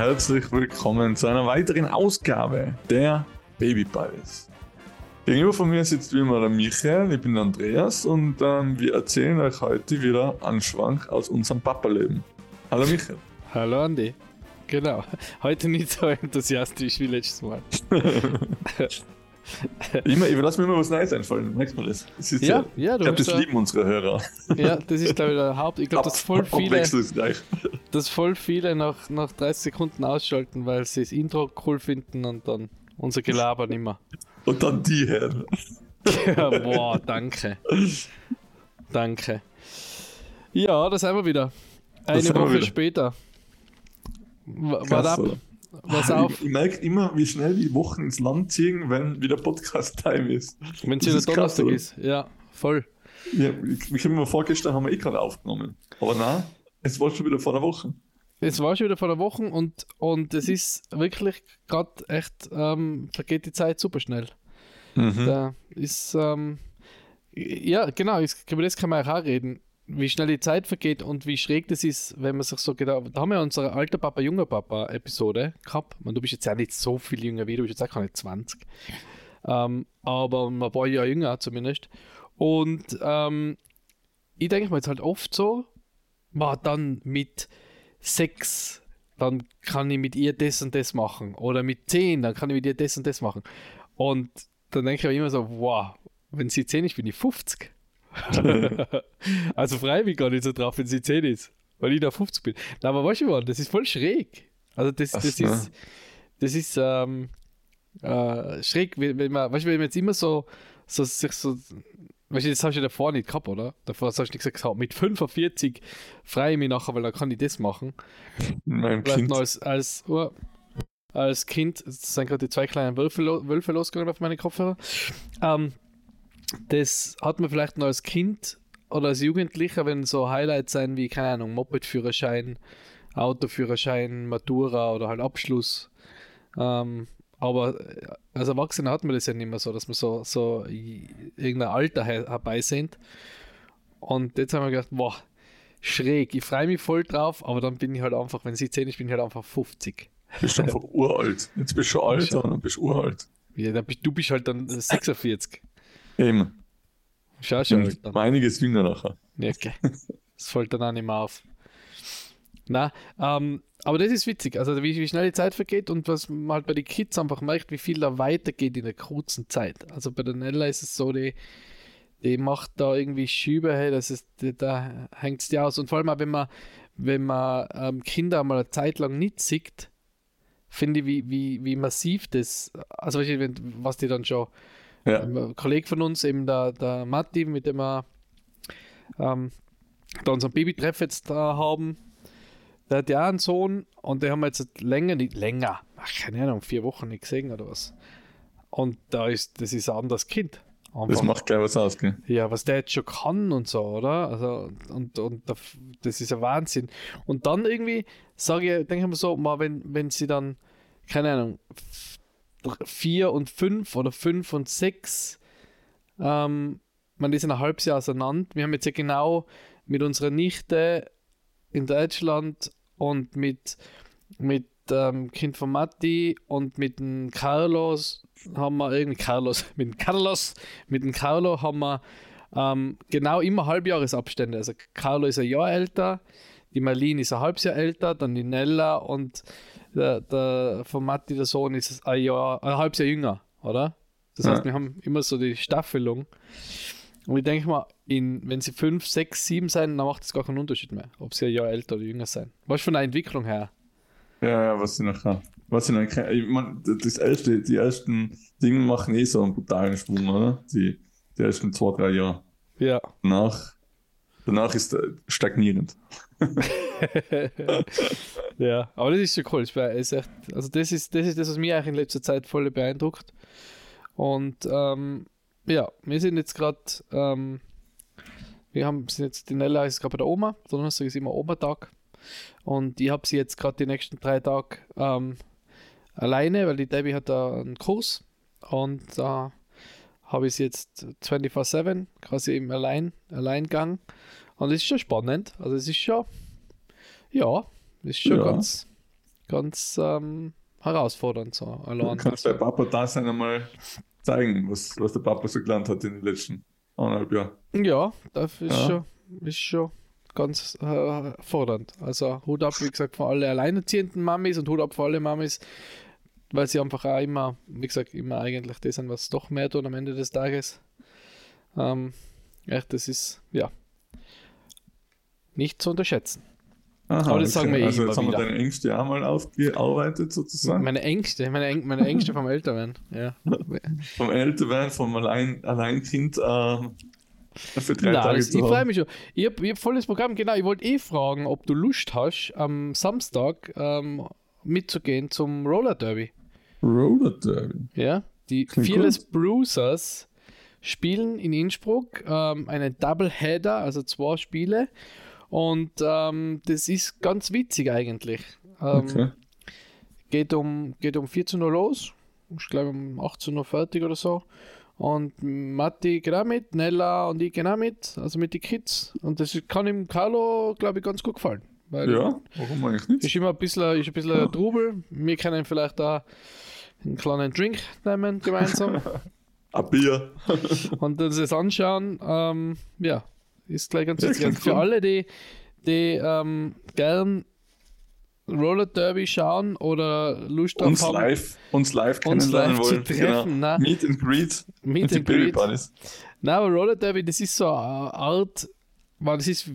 Herzlich willkommen zu einer weiteren Ausgabe der Baby Buddies. Gegenüber von mir sitzt wie immer der Michael, ich bin der Andreas und ähm, wir erzählen euch heute wieder einen Schwank aus unserem Papa-Leben. Hallo Michael. Hallo Andi. Genau. Heute nicht so enthusiastisch wie letztes Mal. immer, ich lasse mir immer was Neues einfallen, merkst du das? das ist ja, ja, ich glaube, das lieben unsere Hörer. Ja, das ist glaube ich der Haupt. Ich glaube, dass voll viele, dass voll viele nach, nach 30 Sekunden ausschalten, weil sie das Intro cool finden und dann unser Gelaber nicht mehr. Und dann die Herren. ja, boah, danke. Danke. Ja, da sind wir wieder. Eine Woche wieder. später. Was ab? Was auf? Ich, ich merke immer, wie schnell die Wochen ins Land ziehen, wenn wieder Podcast-Time ist. Wenn es wieder Donnerstag ist, ja, voll. Ja, ich, ich habe mir vorgestern, haben wir eh gerade aufgenommen. Aber nein, es war schon wieder vor der Woche. Es war schon wieder vor der Woche und, und es ist wirklich gerade echt, ähm, vergeht die Zeit super schnell. Mhm. Da ist, ähm, ja, genau, über das kann man auch reden wie schnell die Zeit vergeht und wie schräg das ist, wenn man sich so gedacht Da haben wir unsere alter Papa, junger Papa Episode gehabt. Man, du bist jetzt ja nicht so viel jünger wie du bist jetzt auch keine 20. Ähm, aber ein paar Jahre jünger zumindest. Und ähm, ich denke mir jetzt halt oft so, war dann mit sechs, dann kann ich mit ihr das und das machen. Oder mit zehn, dann kann ich mit ihr das und das machen. Und dann denke ich mir immer so, wow, wenn sie zehn ist, bin ich 50. also frei mich gar nicht so drauf, wenn sie 10 ist, weil ich da 50 bin. Na, aber weißt du was, das ist voll schräg. Also das, das so. ist, das ist ähm, äh, schräg, wenn man, weißt du, wenn man jetzt immer so, so sich so, weißt du, das hast du ja davor nicht gehabt, oder? Davor hast du nicht gesagt, mit 45 freue ich mich nachher, weil dann kann ich das machen. Mein Kind. Als, als, oh, als Kind sind gerade die zwei kleinen Wölfe, Wölfe losgegangen auf meine Kopfhörer. Ähm, das hat man vielleicht noch als Kind oder als Jugendlicher, wenn so Highlights sein wie, keine Ahnung, Moped-Führerschein, Autoführerschein, Matura oder halt Abschluss. Ähm, aber als Erwachsener hat man das ja nicht mehr so, dass man so, so irgendein Alter her herbeisehnt. Und jetzt haben wir gedacht, boah, schräg, ich freue mich voll drauf, aber dann bin ich halt einfach, wenn sie 10 ist, bin ich halt einfach 50. Bist du einfach uralt. Jetzt bist du schon alt, und dann bist du uralt. Ja, dann bist, du bist halt dann 46. Eben. Schau schon. Dann. einiges jünger nachher. Ja, okay. Das fällt dann auch nicht mehr auf. Na, ähm, aber das ist witzig, also wie, wie, schnell die Zeit vergeht und was man halt bei den Kids einfach merkt, wie viel da weitergeht in der kurzen Zeit. Also bei der Nella ist es so, die, die macht da irgendwie Schübe, hey, das ist, die, da hängt es dir aus. Und vor allem auch, wenn man, wenn man ähm, Kinder mal eine Zeit lang nicht sieht, finde ich, wie, wie, wie massiv das, also was die dann schon ja. Ein Kollege von uns, eben der, der Matti, mit dem wir ähm, da unseren Babytreff jetzt da haben, der hat ja einen Sohn und der haben wir jetzt länger, nicht länger, ach, keine Ahnung, vier Wochen nicht gesehen oder was. Und da ist, das ist ein anderes Kind. Einfach. Das macht gleich was aus, gell? Ja, was der jetzt schon kann und so, oder? Also, und, und das ist ein Wahnsinn. Und dann irgendwie, sage ich, denke ich mir so, mal, wenn, wenn sie dann, keine Ahnung, 4 und 5 oder 5 und 6. Ähm, man ist ein halbes Jahr auseinander. Wir haben jetzt ja genau mit unserer Nichte in Deutschland und mit, mit ähm, Kind von Matti und mit dem Carlos haben wir irgendwie Carlos, mit dem Carlos, mit dem Carlo haben wir ähm, genau immer Halbjahresabstände. Also Carlo ist ein Jahr älter, die Marlene ist ein halbes Jahr älter, dann die Nella und der, der von Matti, der Sohn, ist ein Jahr, ein halbes Jahr jünger, oder? Das heißt, ja. wir haben immer so die Staffelung. Und ich denke mal, in, wenn sie 5, 6, 7 sein, dann macht es gar keinen Unterschied mehr, ob sie ein Jahr älter oder jünger sein. Was von der Entwicklung her? Ja, ja, was sie noch haben. Was sie noch ich mein, das erste, die ersten Dinge machen eh so einen brutalen Sprung, oder? Die, die ersten zwei, drei Jahre. Ja. Danach, danach ist er stagnierend. ja, aber das ist schon cool. Ist echt, also das ist, das ist das, was mich eigentlich in letzter Zeit voll beeindruckt. Und ähm, ja, wir sind jetzt gerade, ähm, wir haben sind jetzt, die Nella ist gerade bei der Oma, Donnerstag ist immer Oma-Tag. Und ich habe sie jetzt gerade die nächsten drei Tage ähm, alleine, weil die Debbie hat da einen Kurs und da äh, habe ich sie jetzt 24-7, quasi im Allein, Alleingang. Und es ist schon spannend. Also es ist schon, ja, ist schon ja. ganz, ganz ähm, herausfordernd so. Allein. Du kannst bei Papa da sein einmal zeigen, was, was der Papa so gelernt hat in den letzten eineinhalb Jahren. Ja, das ist, ja. Schon, ist schon ganz äh, fordernd. Also Hut ab, wie gesagt, von allen alleinerziehenden Mamis und Hut ab für alle Mamis, weil sie einfach auch immer, wie gesagt, immer eigentlich das sind, was doch mehr tun am Ende des Tages. Ähm, echt, das ist, ja, nicht zu unterschätzen. Aha, Aber das okay. sagen wir eh also jetzt haben wir deine Ängste auch mal aufgearbeitet sozusagen? Meine Ängste, meine, Äng meine Ängste vom Älterwerden, ja. vom Älterwerden, vom Allein Alleinkind äh, für drei Nein, Tage das, Ich freue mich schon. Ich habe hab volles Programm, genau. Ich wollte eh fragen, ob du Lust hast, am Samstag ähm, mitzugehen zum Roller Derby. Roller Derby? Ja, die Klingt Fearless gut. Bruisers spielen in Innsbruck ähm, einen Doubleheader, also zwei Spiele. Und ähm, das ist ganz witzig eigentlich. Ähm, okay. Geht um, geht um 14 Uhr los. Ich glaube um 18 Uhr fertig oder so. Und Matti geht auch mit, Nella und ich gehen auch mit, also mit den Kids. Und das kann ihm Carlo, glaube ich, ganz gut gefallen. Weil ja, warum eigentlich nicht? Ist immer ein bisschen, ist ein bisschen ja. Trubel. Wir können vielleicht da einen kleinen Drink nehmen gemeinsam. ein Bier. und das anschauen. Ähm, ja, ist gleich ganz witzig. Also für alle, die, die ähm, gern Roller Derby schauen oder Lust uns haben, live, uns live kennenlernen uns live wollen. Zu treffen, genau. Meet and Greet. Meet and Greet. Nein, aber Roller Derby, das ist so eine Art, das ist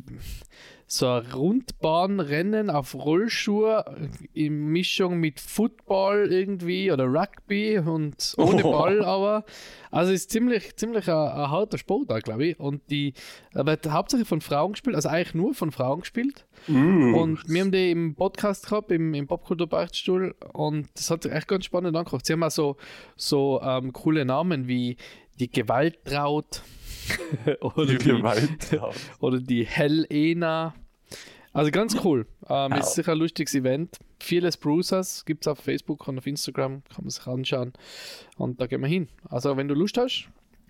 so ein Rundbahnrennen auf Rollschuhe in Mischung mit Football irgendwie oder Rugby und ohne oh. Ball aber. Also ist ziemlich, ziemlich ein, ein harter Sport da, glaube ich. Und die wird hauptsächlich von Frauen gespielt, also eigentlich nur von Frauen gespielt. Mm. Und wir haben die im Podcast gehabt, im, im Popkultur-Beichtstuhl und das hat sich echt ganz spannend angeguckt. Sie haben auch so, so ähm, coole Namen wie die Gewalttraut oder, die, die oder die Helena. Also ganz cool. Ähm. Ist sicher ein lustiges Event. Vieles Bruisers gibt es auf Facebook und auf Instagram, kann man sich anschauen. Und da gehen wir hin. Also wenn du Lust hast,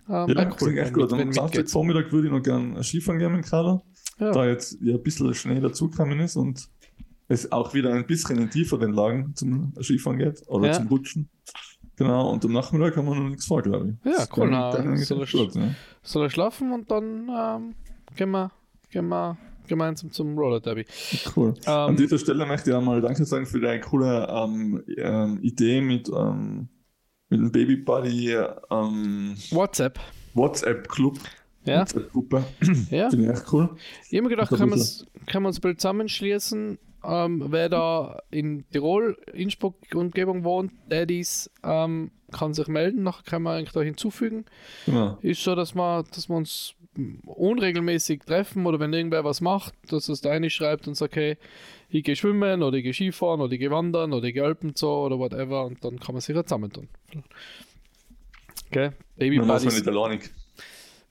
ähm, ja, cool. echt gut. Am Samstag Vormittag würde ich noch gerne Skifahren gehen mit Kader. Ja. Da jetzt ja ein bisschen Schnee dazugekommen ist und es auch wieder ein bisschen in tieferen Lagen zum Skifahren geht oder ja. zum Rutschen. Genau, und am Nachmittag haben wir noch nichts vor, glaube ich. Ja, cool. Na, soll, er, gut, ne? soll er schlafen und dann ähm, gehen, wir, gehen wir gemeinsam zum Roller Derby. Cool. Ähm, An dieser Stelle möchte ich einmal Danke sagen für deine coole ähm, ähm, Idee mit, ähm, mit dem Baby Buddy ähm, WhatsApp. WhatsApp Club. Ja. WhatsApp-Gruppe. Ja. Finde ich echt cool. Ich habe mir gedacht, können wir uns bald zusammenschließen ähm, wer da in Tirol, Innsbruck Umgebung wohnt, Daddies, ähm, kann sich melden, nachher kann man eigentlich da hinzufügen. Ja. Ist so, dass wir, dass wir uns unregelmäßig treffen oder wenn irgendwer was macht, dass es da eine schreibt und sagt, hey, ich gehe schwimmen oder ich gehe Skifahren oder ich gehe wandern oder ich gehe Alpen so oder whatever und dann kann man sich ja zusammentun. Okay? Baby Man muss man nicht alleine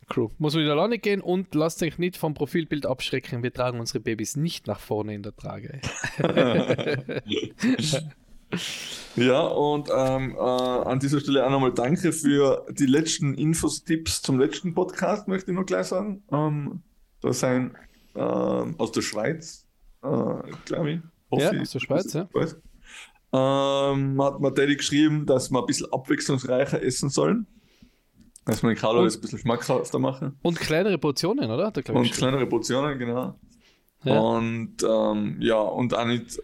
Crew. Muss wieder alleine gehen und lasst euch nicht vom Profilbild abschrecken. Wir tragen unsere Babys nicht nach vorne in der Trage. ja, und ähm, äh, an dieser Stelle auch nochmal danke für die letzten Infos, Tipps zum letzten Podcast, möchte ich noch gleich sagen. Ähm, da sein äh, aus der Schweiz, äh, glaube ich. Ja, aus der Schweiz, ja. Ähm, hat mir Daddy geschrieben, dass wir ein bisschen abwechslungsreicher essen sollen. Dass man die Calories ein bisschen schmackhafter machen. Und kleinere Portionen, oder? und kleinere Portionen, genau. Ja. Und ähm, ja, und auch nicht,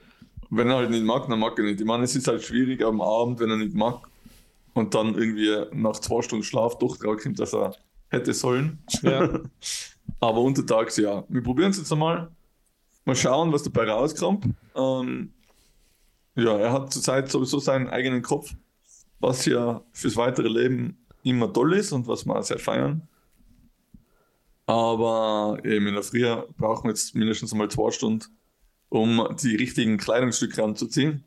wenn er halt nicht mag, dann mag er nicht. Ich meine, es ist halt schwierig am Abend, wenn er nicht mag und dann irgendwie nach zwei Stunden Schlaf doch drauf kommt, dass er hätte sollen. Ja. Aber untertags ja. Wir probieren es jetzt einmal. Mal schauen, was dabei rauskommt. Ähm, ja, er hat zurzeit sowieso seinen eigenen Kopf, was ja fürs weitere Leben immer toll ist und was wir auch sehr feiern. Aber eben in der Früh brauchen wir jetzt mindestens mal zwei Stunden, um die richtigen Kleidungsstücke anzuziehen,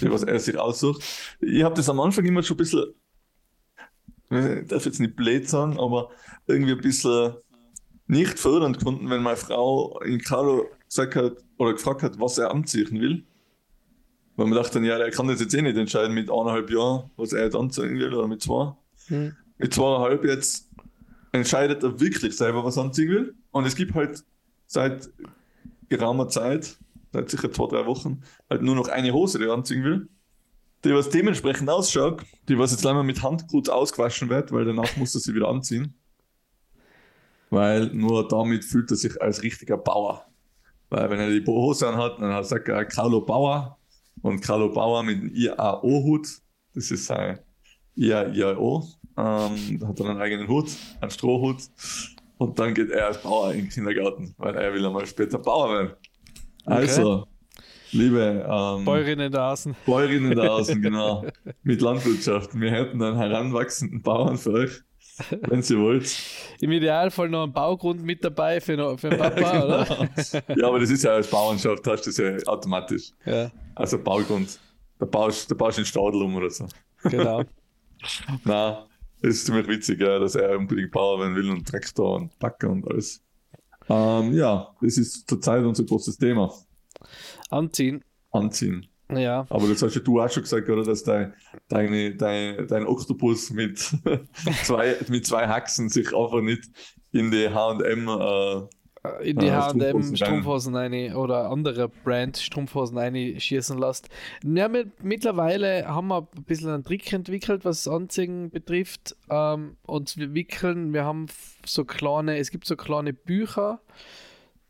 die was er sich aussucht. Ich habe das am Anfang immer schon ein bisschen, ich darf jetzt nicht blöd sagen, aber irgendwie ein bisschen nicht fördernd gefunden, wenn meine Frau in Carlo gesagt hat oder gefragt hat, was er anziehen will. Weil man dachte ja, er kann das jetzt eh nicht entscheiden mit eineinhalb Jahren, was er jetzt anziehen will oder mit zwei. Hm. Mit zweieinhalb jetzt entscheidet er wirklich selber, was er anziehen will. Und es gibt halt seit geraumer Zeit seit sicher zwei, drei Wochen, halt nur noch eine Hose, die er anziehen will. Die was dementsprechend ausschaut, die was jetzt einmal mit Hand gut ausgewaschen wird, weil danach muss er sie wieder anziehen. Weil nur damit fühlt er sich als richtiger Bauer. Weil wenn er die Hose anhat, dann sagt er Carlo Bauer und Carlo Bauer mit dem IAO-Hut, das ist sein IAO, ähm, da hat er einen eigenen Hut, einen Strohhut und dann geht er als Bauer in den Kindergarten, weil er will einmal später Bauer werden. Also, okay. liebe ähm, Bäuerinnen da außen. Bäuerinnen da außen, genau. Mit Landwirtschaft. Wir hätten einen heranwachsenden Bauern für euch, wenn Sie wollt. Im Idealfall noch ein Baugrund mit dabei für, für den Papa, genau. oder? ja, aber das ist ja als Bauernschaft, hast du das ja automatisch. Ja. Also Baugrund. Da baust du in Stadel um oder so. Genau. Nein, es ist ziemlich witzig, ja, dass er unbedingt Power werden will und Traktor und Backer und alles. Ähm, ja, das ist zurzeit unser großes Thema. Anziehen. Anziehen. Ja. Aber das hast ja du auch schon gesagt, oder? Dass dein, deine, dein, dein Oktopus mit zwei, mit zwei Haxen sich einfach nicht in die HM äh, in die ja, H&M Strumpfhosen rein oder andere Brand Strumpfhosen schießen lässt. Ja, mit, mittlerweile haben wir ein bisschen einen Trick entwickelt, was Anziehen betrifft. Ähm, und wir wickeln, wir haben so kleine, es gibt so kleine Bücher,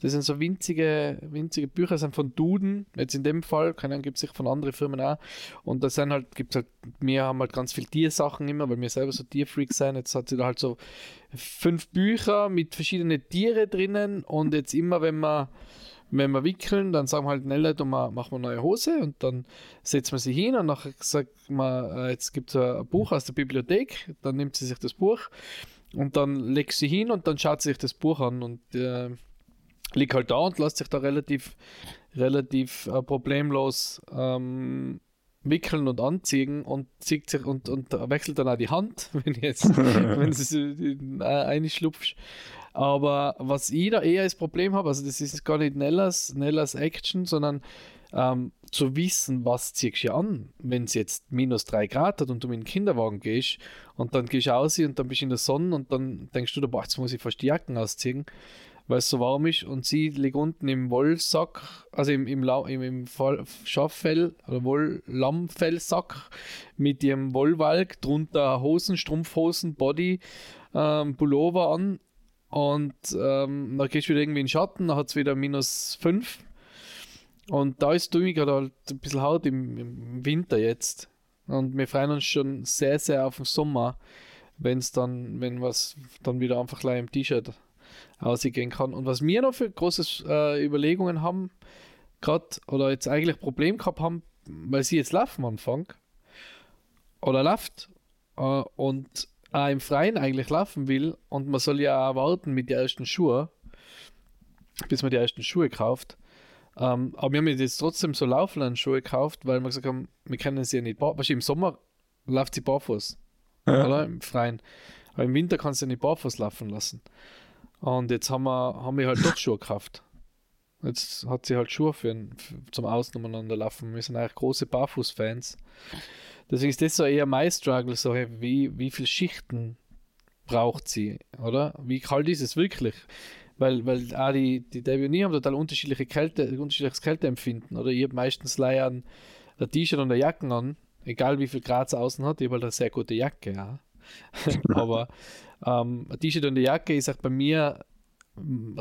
das sind so winzige, winzige Bücher, sind von Duden, jetzt in dem Fall, keine Ahnung, gibt es sich von anderen Firmen auch. Und das sind halt, gibt halt, wir haben halt ganz viele Tiersachen immer, weil wir selber so Tierfreaks sind. Jetzt hat sie da halt so fünf Bücher mit verschiedenen Tiere drinnen und jetzt immer, wenn wir wenn wir wickeln, dann sagen wir halt, Nelle, du machen wir neue Hose und dann setzen wir sie hin und nachher sagt man, äh, jetzt gibt es ein Buch aus der Bibliothek, dann nimmt sie sich das Buch und dann legt sie hin und dann schaut sie sich das Buch an und äh, liegt halt da und lässt sich da relativ, relativ äh, problemlos ähm, wickeln und anziehen und zieht sich und, und wechselt dann auch die Hand, wenn jetzt, wenn sie äh, einschlupft. Aber was ich da eher als Problem habe, also das ist gar nicht Nellas, Nellas Action, sondern ähm, zu wissen, was ziehst du an, wenn es jetzt minus 3 Grad hat und du mit dem Kinderwagen gehst und dann gehst du aus und dann bist du in der Sonne und dann denkst du, boah, jetzt muss ich fast die Jacken ausziehen weil es so warm ist und sie liegt unten im Wollsack, also im, im, im, im Schafffell oder Woll-Lammfellsack mit ihrem Wollwalk, drunter Hosen, Strumpfhosen, Body, ähm, Pullover an. Und ähm, dann gehst du wieder irgendwie in den Schatten, dann hat es wieder minus 5 und da ist du gerade halt ein bisschen Haut im, im Winter jetzt. Und wir freuen uns schon sehr, sehr auf den Sommer, wenn es dann, wenn was dann wieder einfach gleich im T-Shirt ausgehen kann. Und was wir noch für große äh, Überlegungen haben, gerade oder jetzt eigentlich Problem gehabt haben, weil sie jetzt laufen anfangen oder läuft äh, und auch im Freien eigentlich laufen will und man soll ja auch warten mit den ersten Schuhen, bis man die ersten Schuhe kauft. Ähm, aber wir haben jetzt trotzdem so laufenden Schuhe gekauft, weil wir gesagt haben, wir können sie ja nicht, wahrscheinlich im Sommer läuft sie barfuß, ja. oder im Freien. Aber im Winter kannst du sie nicht barfuß laufen lassen. Und jetzt haben wir, haben wir halt doch Schuhe gekauft. Jetzt hat sie halt Schuhe für, für zum Außen umeinander laufen. Wir sind eigentlich große Barfuß-Fans. Deswegen ist das so eher mein Struggle, so wie, wie viele Schichten braucht sie, oder? Wie kalt ist es wirklich? Weil, weil auch die, die Debbie und ich haben total unterschiedliche Kälte, unterschiedliches Kälteempfinden, oder? Ich habe meistens leider ein T-Shirt und eine Jacke an, egal wie viel Grad es außen hat, ich habe halt eine sehr gute Jacke, ja. Aber ähm, ein T-Shirt und eine Jacke ist auch bei mir mm,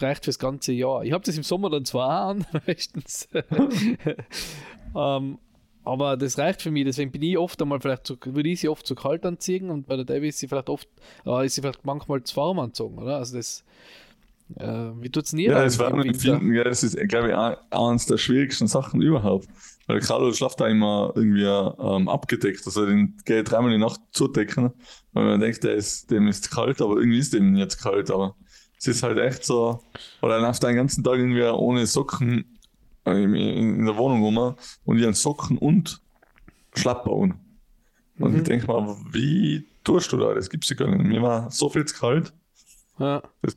reicht fürs ganze Jahr. Ich habe das im Sommer dann zwar an, meistens. ähm, aber das reicht für mich, deswegen bin ich oft einmal vielleicht zu, würde ich sie oft zu kalt anziehen und bei der Debbie ist sie vielleicht oft, äh, ist sie vielleicht manchmal zu warm anzogen, oder? Also das, äh, wie tut es nie? Ja, das war finden, ja, das ist, glaube ich, eines der schwierigsten Sachen überhaupt. Weil Carlo schlaft da immer irgendwie ähm, abgedeckt. Also den geht dreimal die Nacht zudecken, weil man denkt, der ist, dem ist kalt, aber irgendwie ist dem jetzt kalt. Aber es ist halt echt so, oder er läuft den ganzen Tag irgendwie ohne Socken äh, in, in, der Wohnung rum und ihren Socken und Schlapper an. Und mhm. ich denke mal, wie tust du da? Das gibt's ja gar nicht. Mir war so viel zu kalt. Ja. Das,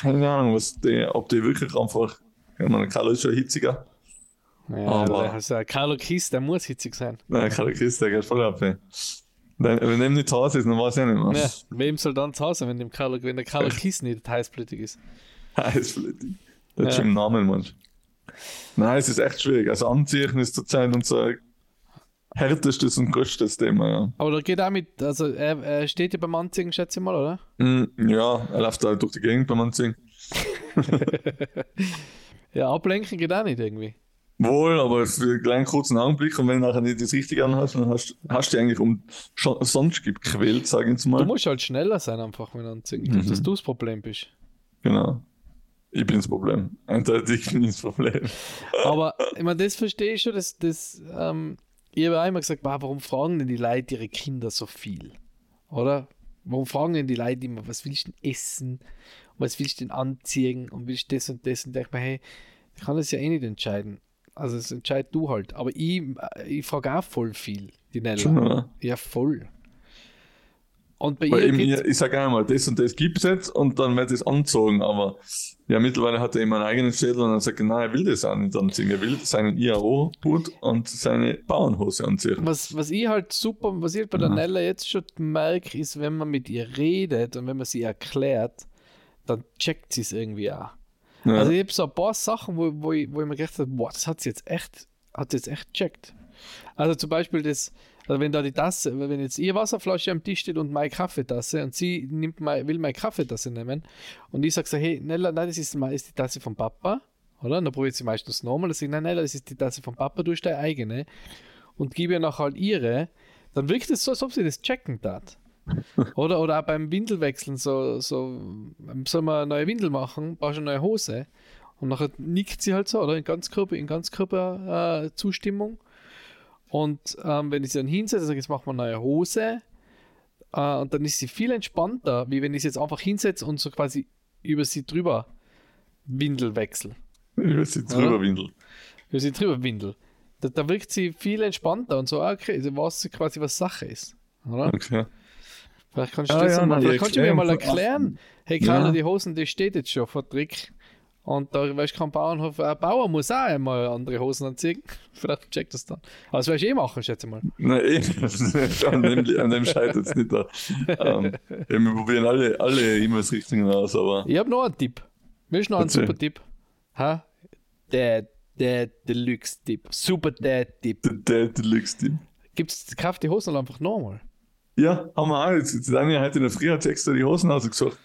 keine Ahnung, was die, ob die wirklich einfach. Ja, meine Carlo ist schon hitziger. Ja, aber also Carlo Kiss, der muss hitzig sein. Nein, Carlo Kiss, der geht voll ab. Ey. Wenn dem nicht zu Hause ist, dann weiß ich nicht mehr. Ja, wem soll dann zu Hause, wenn, dem Carlo, wenn der Carlo Kiss nicht heißblütig ist? Heißblütig. Das ist ja. schon im Namen, Mann. Nein, es ist echt schwierig. Also Anziehen ist zurzeit unser härtestes und größtes Thema, ja. Aber da geht auch mit, also er, er steht ja beim Anziehen, schätze ich mal, oder? Mm, ja, er läuft halt durch die Gegend beim Anziehen. ja, ablenken geht auch nicht irgendwie. Wohl, aber für einen kleinen kurzen Augenblick und wenn du nachher nicht das Richtige anhast, dann hast, hast du dich eigentlich um sonst gequält, sag ich jetzt mal. Du musst halt schneller sein einfach, wenn du anziehen. Mhm. Dass du das Problem bist. Genau. Ich bin das Problem. Eindeutig bin ich das Problem. Aber ich meine, das verstehe ich schon, dass das, ähm, ich habe einmal gesagt, warum fragen denn die Leute ihre Kinder so viel? Oder? Warum fragen denn die Leute immer, was willst du denn essen? Was willst du denn anziehen? Und willst du das und das? Und denke mir, hey, ich kann das ja eh nicht entscheiden. Also das entscheid du halt. Aber ich, ich frage auch voll viel, die Nella. Schon, ja, voll. Und bei Weil ihr ich sage einmal, das und das gibt es jetzt und dann wird es anzogen, aber ja, mittlerweile hat er eben einen eigenen Schädel und dann sagt er, nein, er will das auch nicht anziehen. Er will seinen IAO-Hut und seine Bauernhose anziehen. Was, was ich halt super, was ich bei der ja. Nella jetzt schon merke, ist, wenn man mit ihr redet und wenn man sie erklärt, dann checkt sie es irgendwie auch. Ja. Also ich habe so ein paar Sachen, wo, wo, ich, wo ich mir gedacht habe, das hat sie jetzt echt, hat jetzt echt checkt. Also zum Beispiel das, also wenn da die Tasse, wenn jetzt ihr Wasserflasche am Tisch steht und meine Kaffeetasse und sie nimmt mal, will meine Kaffeetasse nehmen und ich sage so, hey Nella, nein, das ist, ist die Tasse vom Papa, oder? Und dann probiert sie meistens nochmal, sage ich, nein, Nella, das ist die Tasse vom Papa, du hast deine eigene und gebe ihr nachher halt ihre, dann wirkt es so, als ob sie das checken tat. Oder, oder auch beim Windelwechseln, so, so, soll man eine neue Windel machen, brauchst du eine neue Hose. Und nachher nickt sie halt so, oder? In Ganzkörper, in Ganzkörper-Zustimmung. Äh, und ähm, wenn ich sie dann hinsetze, sage jetzt machen wir eine neue Hose. Äh, und dann ist sie viel entspannter, wie wenn ich sie jetzt einfach hinsetze und so quasi über sie drüber Windel wechsel. Über sie drüber Windel. Über sie drüber Windel. Da, da wirkt sie viel entspannter und so, ah, okay, also weiß quasi, was Sache ist. Oder? Okay. Vielleicht kannst du, ah, ja, mal, vielleicht kannst du mir mal erklären, hey Karl, ja. die Hosen, die steht jetzt schon vor Trick. Und da weißt du, kein Bauernhof, ein Bauer muss auch einmal andere Hosen anziehen. Vielleicht checkt das dann. Aber das wirst du eh machen, schätze mal. Nein, an dem, an dem scheitert es nicht. Da. Um, wir probieren alle, alle Himmelsrichtungen aus, aber. Ich habe noch einen Tipp. Willst du noch einen super Tipp? Ha? Der, der Deluxe-Tipp. Super. Der Dad Deluxe-Tipp. Gibt's, kauf die Hosen einfach nochmal. Ja, haben wir auch. Jetzt, jetzt Daniel heute in der Früh hat extra die Hosen ausgesucht.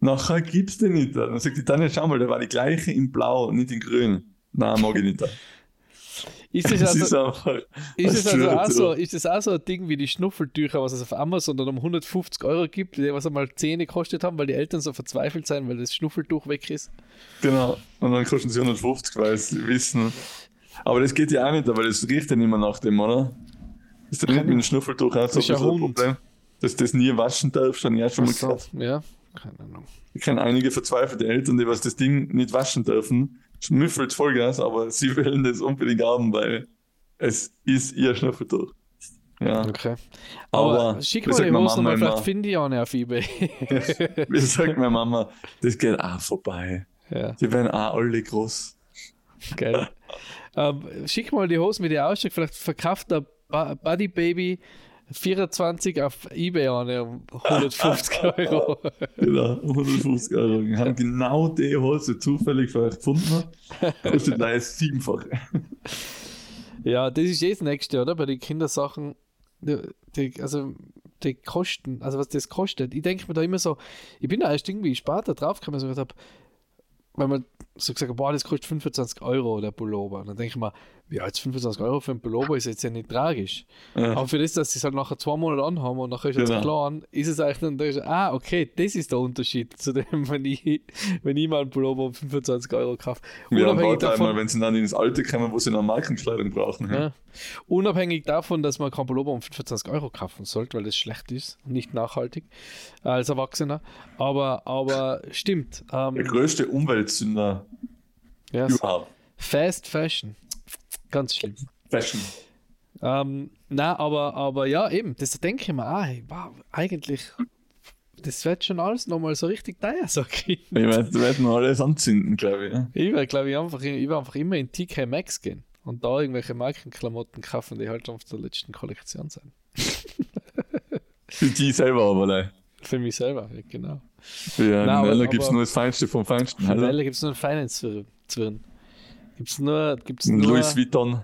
Nachher gibt's den nicht. Dann sagt die Tanja, schau mal, der war die gleiche in blau, nicht in grün. Nein, mag ich nicht. Ist das, also, ist, einfach, ist, das also auch so, ist das auch so ein Ding wie die Schnuffeltücher, was es auf Amazon dann um 150 Euro gibt, die was einmal 10 gekostet haben, weil die Eltern so verzweifelt sind, weil das Schnuffeltuch weg ist? Genau, und dann kosten sie 150, weil sie wissen. Aber das geht ja auch nicht, aber das riecht ja nicht mehr nach dem, oder? Ist das nicht mit dem Schnuffeltuch auch so ein, Problem? Dass du das nie waschen darfst, schon ja schon mal gehört. Ja, keine Ahnung. Ich kenne einige verzweifelte Eltern, die was das Ding nicht waschen dürfen. Schnüffelt Vollgas, aber sie wollen das unbedingt haben, weil es ist ihr Schnüffeltuch. Ja. Okay. Aber, aber schick mal die Hosen mal, vielleicht finde ich auch nicht auf Ebay. wie sagt meine Mama, das geht auch vorbei. Ja. Die werden auch alle groß. Geil. ähm, schick mal die Hosen, wie die ausschaut. Vielleicht verkauft der Buddy Baby 24 auf Ebay an um 150 Euro. genau, 150 Euro. Wir haben genau die Hose zufällig vielleicht gefunden. Kostet leider siebenfach. ja, das ist eh das nächste, oder? Bei den Kindersachen. Die, also die Kosten, also was das kostet. Ich denke mir da immer so, ich bin da erst irgendwie später drauf gekommen, so gesagt habe, weil man so gesagt boah, das kostet 25 Euro, der Pullover. Und dann denke ich mir, ja, jetzt 25 Euro für einen Pullover ist jetzt ja nicht tragisch. Ja. Aber für das, dass sie es halt nachher zwei Monate anhaben und nachher ist es genau. klar, ist es eigentlich dann, ist, ah, okay, das ist der Unterschied zu dem, wenn ich, wenn ich mal einen Pullover um 25 Euro kaufe. Ja, Unabhängig davon, einmal, wenn sie dann ins Alte kommen, wo sie dann Markenkleidung brauchen. Ja. Unabhängig davon, dass man keinen Pullover um 25 Euro kaufen sollte, weil das schlecht ist und nicht nachhaltig als Erwachsener. Aber, aber stimmt. Ähm, der größte Umweltsünder yes. überhaupt. Fast Fashion. Ganz schlimm. Fashion. Ähm, na, aber, aber ja, eben, das denke ich mir, ah, wow, eigentlich, das wird schon alles nochmal so richtig teuer, sag ich. Ich werde werd noch alles anzünden, glaube ich. Ja. Ich werde, glaube ich, einfach, ich werde einfach immer in TK Maxx gehen und da irgendwelche Markenklamotten kaufen, die halt auf der letzten Kollektion sind. Für die selber aber, ne? Für mich selber, ja, genau. Für Nella gibt es nur das Feinste vom Feinsten. Für Nella gibt es nur ein Finance-Zwirn. Gibt's nur, gibt's nur, Louis Vuitton.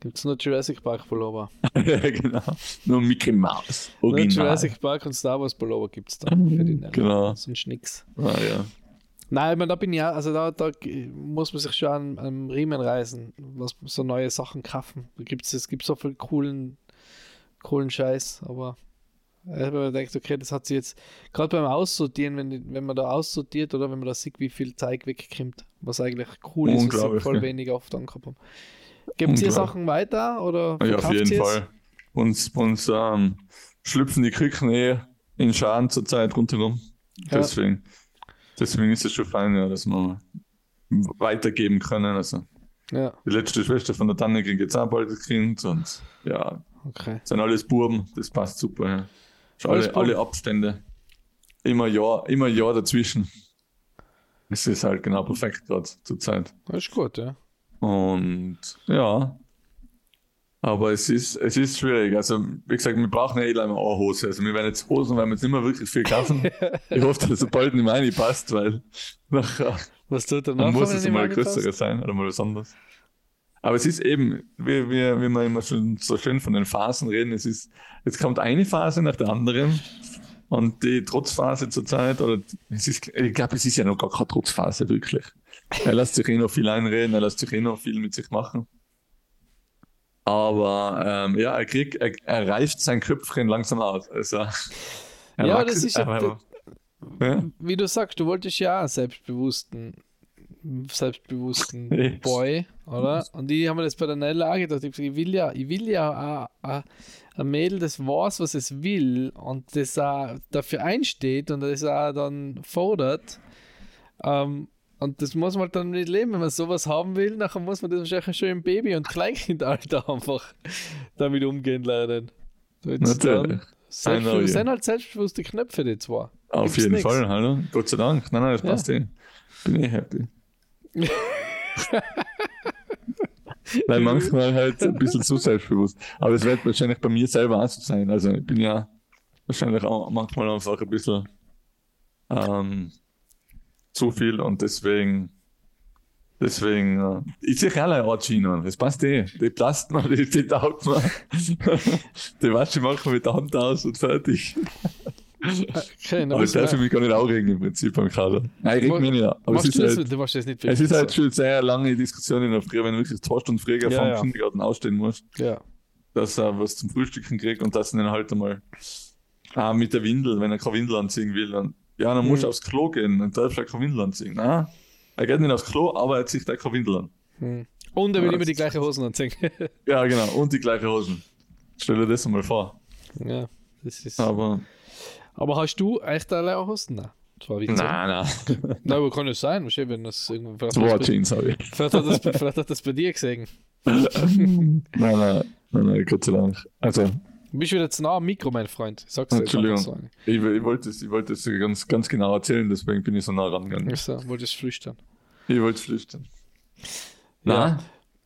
gibt's nur Jurassic Park Pullover. ja, genau. Nur Mickey Mouse. Nur Original. Jurassic Park und Star Wars Pullover gibt's da. Für die. Genau. Sonst nix. Ah, ja. Nein, ich meine, da bin ich ja, also da, da muss man sich schon an, am Riemen reißen, was so neue Sachen kaufen. Da gibt's, es gibt so viel coolen, coolen Scheiß, aber wenn man denkt, okay, das hat sie jetzt, gerade beim Aussortieren, wenn, wenn man da aussortiert oder wenn man da sieht, wie viel Zeug wegkommt, was eigentlich cool ist, was sie Unglaublich, voll gell? wenig oft angehabt haben. Ihr Unglaublich. Sachen weiter oder ja, auf jeden ihr es? Fall. Uns, uns ähm, schlüpfen die Küken eh in Schaden zur Zeit rundherum. Ja. Deswegen, deswegen ist es schon fein, ja, dass wir weitergeben können. Also Ja, die letzte Schwester von der Tanne kriegt jetzt auch bald das Kind und ja, okay. sind alles Buben, das passt super. Ja. Alle, alle Abstände. Immer ein Jahr, immer Jahr dazwischen. Es ist halt genau perfekt gerade zur Zeit. Das ist gut, ja. Und ja. Aber es ist, es ist schwierig. Also, wie gesagt, wir brauchen ja eh leider eine Hose. Also, wir werden jetzt Hosen, werden wir jetzt nicht mehr wirklich viel kaufen. ich hoffe, dass es bald nicht mehr reinpasst, weil nachher Was tut danach? dann muss es mal größere sein oder mal was anderes. Aber es ist eben, wie, wie, wie wir immer schon so schön von den Phasen reden, es ist, jetzt kommt eine Phase nach der anderen und die Trotzphase zurzeit, oder es ist, ich glaube, es ist ja noch gar keine Trotzphase wirklich. Er lässt sich eh noch viel einreden, er lässt sich eh noch viel mit sich machen. Aber ähm, ja, er kriegt, er, er reift sein Köpfchen langsam aus. Also, Ja, das ist ja- einfach- ja, Wie du sagst, du wolltest ja einen selbstbewussten, selbstbewussten. Boy, oder? Und die haben mir das bei der Nella auch gedacht. Ich, hab gesagt, ich will ja, ich will ja ein, Mädel, das weiß, was es will und das auch dafür einsteht und das auch dann fordert. Ähm, und das muss man dann nicht leben. Wenn man sowas haben will, nachher muss man das wahrscheinlich schon im Baby- und Kleinkindalter einfach damit umgehen lernen. Natürlich. dann Selbstbewusst, sind halt selbstbewusste Knöpfe, die zwei. Auf Gibt's jeden nix. Fall, hallo. Gott sei Dank. Nein, nein, das Ja. passt eh. Bin eh happy. Weil manchmal halt ein bisschen zu selbstbewusst. Aber es wird wahrscheinlich bei mir selber auch so sein. Also ich bin ja wahrscheinlich auch manchmal einfach ein bisschen ähm, zu viel und deswegen deswegen äh, ich sehe alle Ortschien an. Das passt eh. Die mir, die, die taugt mir. die wasche ich manchmal mit der Hand aus und fertig. Dann Aber ich müssen darf mich gar nicht aufregen im Prinzip am Kader. Nein, ich reg mich nicht. Aber es ist, du, das, halt, du machst das nicht es ist halt schon sehr lange Diskussion in der Früh, wenn du wirklich zwei Stunden früher Ja, vom ja. Kindergarten ausstehen musst, Ja. dass er was zum Frühstücken kriegt und dass er dann halt einmal ah, mit der Windel, wenn er keine Windel anziehen will, dann, ja, dann muss Mhm. er aufs Klo gehen und darf er keine Windel anziehen. Nein, er geht nicht aufs Klo, aber er zieht da keine Windel an. Hm. Und er will Ja, immer die gleiche Hosen anziehen. Ja, genau, und die gleiche Hosen. Stell dir das einmal vor. ja, das ist. Aber, Aber hast du echt alle auch Hosen? Nein. Nein, nein. Nein, aber kann es sein, wahrscheinlich, wenn das irgendwo. Vielleicht, Zwei hat das bei- Jeans habe ich. vielleicht, hat das, vielleicht hat das bei dir gesehen. nein, nein, nein, nein, Gott sei Dank. Also, Du bist wieder zu nah am Mikro, mein Freund. Ich sag's Entschuldigung. einfach so. Ich, ich wollte es ich wollte es ganz, ganz genau erzählen, deswegen bin ich so nah rangegangen. Ach So, wolltest flüstern. Ich wollte flüchten. Ja.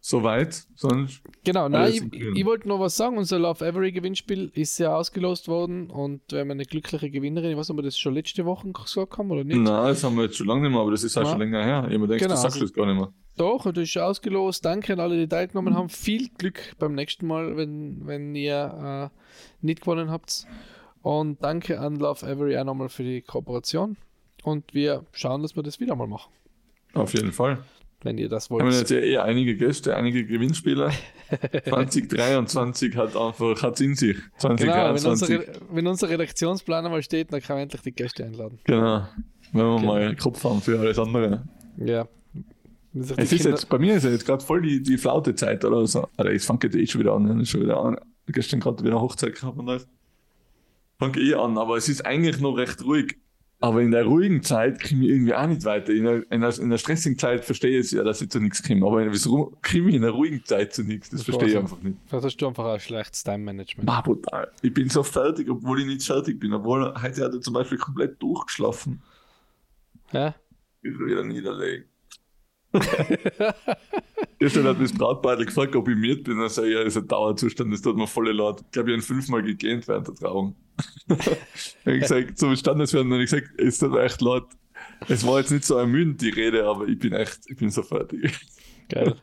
Soweit, sonst. Genau, nein, ich, ich wollte noch was sagen. Unser Love Every Gewinnspiel ist ja ausgelost worden und wir haben eine glückliche Gewinnerin. Ich weiß nicht, ob wir das schon letzte Woche gesagt haben oder nicht. Nein, das haben wir jetzt schon lange nicht mehr, aber das ist auch Ja. schon länger her. Ich mir gedacht, Genau, du sagst also- das gar nicht mehr. Doch, und das ist ausgelost. Danke an alle, die teilgenommen haben. Viel Glück beim nächsten Mal, wenn, wenn ihr äh, nicht gewonnen habt. Und danke an Love Every auch nochmal für die Kooperation. Und wir schauen, dass wir das wieder mal machen, Auf jeden Fall. Wenn ihr das Wir haben wollt. jetzt ja eh einige Gäste, einige Gewinnspieler. 2023 hat einfach, hat in sich. Genau, wenn 2023. unser, wenn unser Redaktionsplan einmal steht, dann kann man endlich die Gäste einladen. Genau. Wenn wir Genau. mal Kopf haben für alles andere. Ja. Es ist Kinder- jetzt, bei mir ist ja jetzt gerade voll die, die Flaute-Zeit oder so. Alter, jetzt fängt eh schon wieder an. Ist schon wieder an. Gestern gerade wieder Hochzeit gehabt und alles. Fängt eh an, aber es ist eigentlich noch recht ruhig. Aber in der ruhigen Zeit komme ich irgendwie auch nicht weiter. In der, in der, in der stressigen Zeit verstehe ich ja, dass ich zu nichts komme. Aber wieso komme ich in der ruhigen Zeit zu nichts? Das verstehe ich einfach nicht. Vielleicht hast du einfach ein schlechtes Time-Management. Bah, brutal. Ich bin so fertig, obwohl ich nicht fertig bin. Obwohl heute hat er zum Beispiel komplett durchgeschlafen. Ja? Ich will wieder niederlegen. Gestern hat mich das Brautbadel gefragt, ob ich mit bin. Dann sage ich, ja, ist ein Dauerzustand, das tut mir voll leid. Ich glaube, ich habe ihn fünfmal gegähnt während der Trauung. ich habe gesagt, zum Standeswerden, und ich gesagt, es tut mir echt leid. Es war jetzt nicht so ermüdend, die Rede, aber ich bin echt, ich bin so fertig. Geil.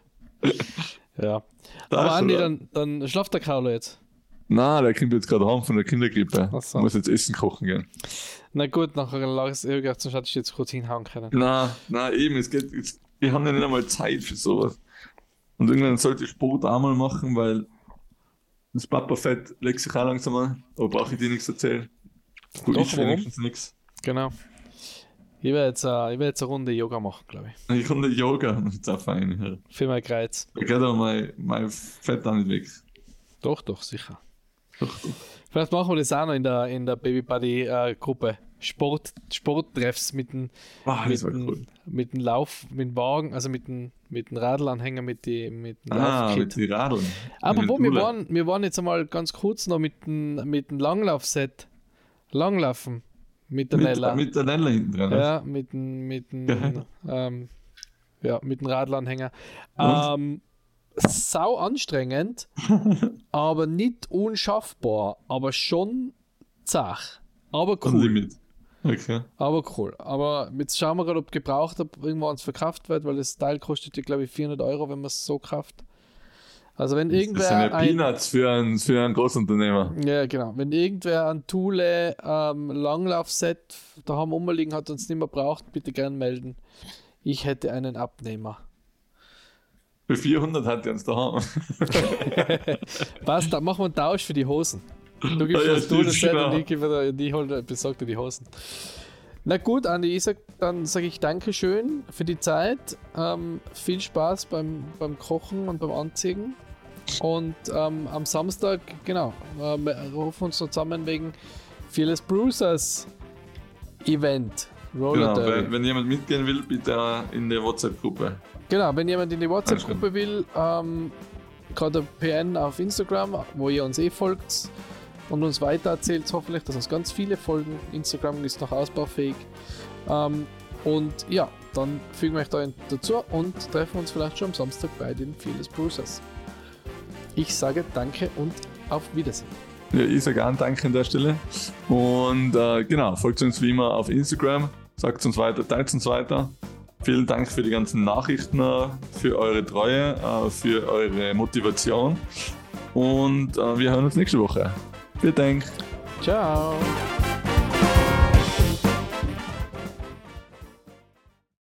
ja. Aber Andi, dann, dann schlaft der Carlo jetzt. Nein, der kommt jetzt gerade heim von der Kindergrippe. So. Muss jetzt Essen kochen gehen. Na gut, nachher lag es irgendwie, hätte ich jetzt kurz hinhauen können. Nein, nein, eben, es geht, es, wir haben ja nicht einmal Zeit für sowas. Und irgendwann sollte ich Sport auch mal machen, weil das Papa-Fett legt sich auch langsam an. Aber brauche ich dir nichts erzählen. Gut, ich wenigstens nichts. Genau. Ich werde jetzt, uh, ich jetzt eine Runde Yoga machen, glaube ich. Eine Runde Yoga, das ist auch fein. Für meinen Kreuz. Da geht aber mein, mein Fett auch nicht weg. Doch, doch, sicher. Doch, doch. Vielleicht machen wir das auch noch in der, in der Baby Buddy äh, Gruppe. Sport, Sporttreffs mit dem, oh, mit, cool. mit dem Lauf, mit dem Wagen, also mit dem, mit dem Radlanhänger, mit dem mit dem Ah, mit den Radeln. Aber wo, wir waren, wir waren jetzt einmal ganz kurz noch mit dem, mit dem Langlaufset. Langlaufen. Mit der Nella. Mit der Nella hinten dran. Ja, mit dem, mit dem, ähm, ja, mit dem Radlanhänger. Ähm, sau anstrengend, aber nicht unschaffbar, aber schon zach. Aber cool. Okay. Aber cool. Aber jetzt schauen wir gerade, ob gebraucht ob irgendwann verkauft wird, weil das Teil kostet ja, glaube ich, 400 Euro, wenn man es so kauft. Also wenn irgendwer. Das sind ja Peanuts für einen, für einen Großunternehmer. Ja, genau. Wenn irgendwer ein Thule ähm, Langlaufset daheim umliegen hat und es nicht mehr braucht, bitte gern melden. Ich hätte einen Abnehmer. Für 400 hat er uns daheim. Passt, dann machen wir einen Tausch für die Hosen. Du gibst ah, ja, das genau. und ich, gebe, die hol, besorgt dir die Hosen. Na gut, Andi, ich sag, dann sage ich Dankeschön für die Zeit. Ähm, viel Spaß beim, beim Kochen und beim Anziehen. Und ähm, am Samstag, genau, äh, wir rufen uns noch zusammen wegen Fearless Bruisers Event. Roller genau, wenn, wenn, jemand mitgehen will, bitte in der WhatsApp-Gruppe. Genau, wenn jemand in die WhatsApp-Gruppe will, ähm, gerade PN auf Instagram, wo ihr uns eh folgt und uns weiter erzählt, hoffentlich, dass uns ganz viele folgen. Instagram ist noch ausbaufähig. Ähm, und ja, dann fügen wir euch da dazu und treffen uns vielleicht schon am Samstag bei den Fearless Bruisers. Ich sage danke und auf Wiedersehen. Ja, ich sage auch Danke an der Stelle. Und äh, genau, folgt uns wie immer auf Instagram, sagt uns weiter, teilt uns weiter. Vielen Dank für die ganzen Nachrichten, äh, für eure Treue, äh, für eure Motivation. Und äh, wir hören uns nächste Woche. Vielen Dank. Ciao.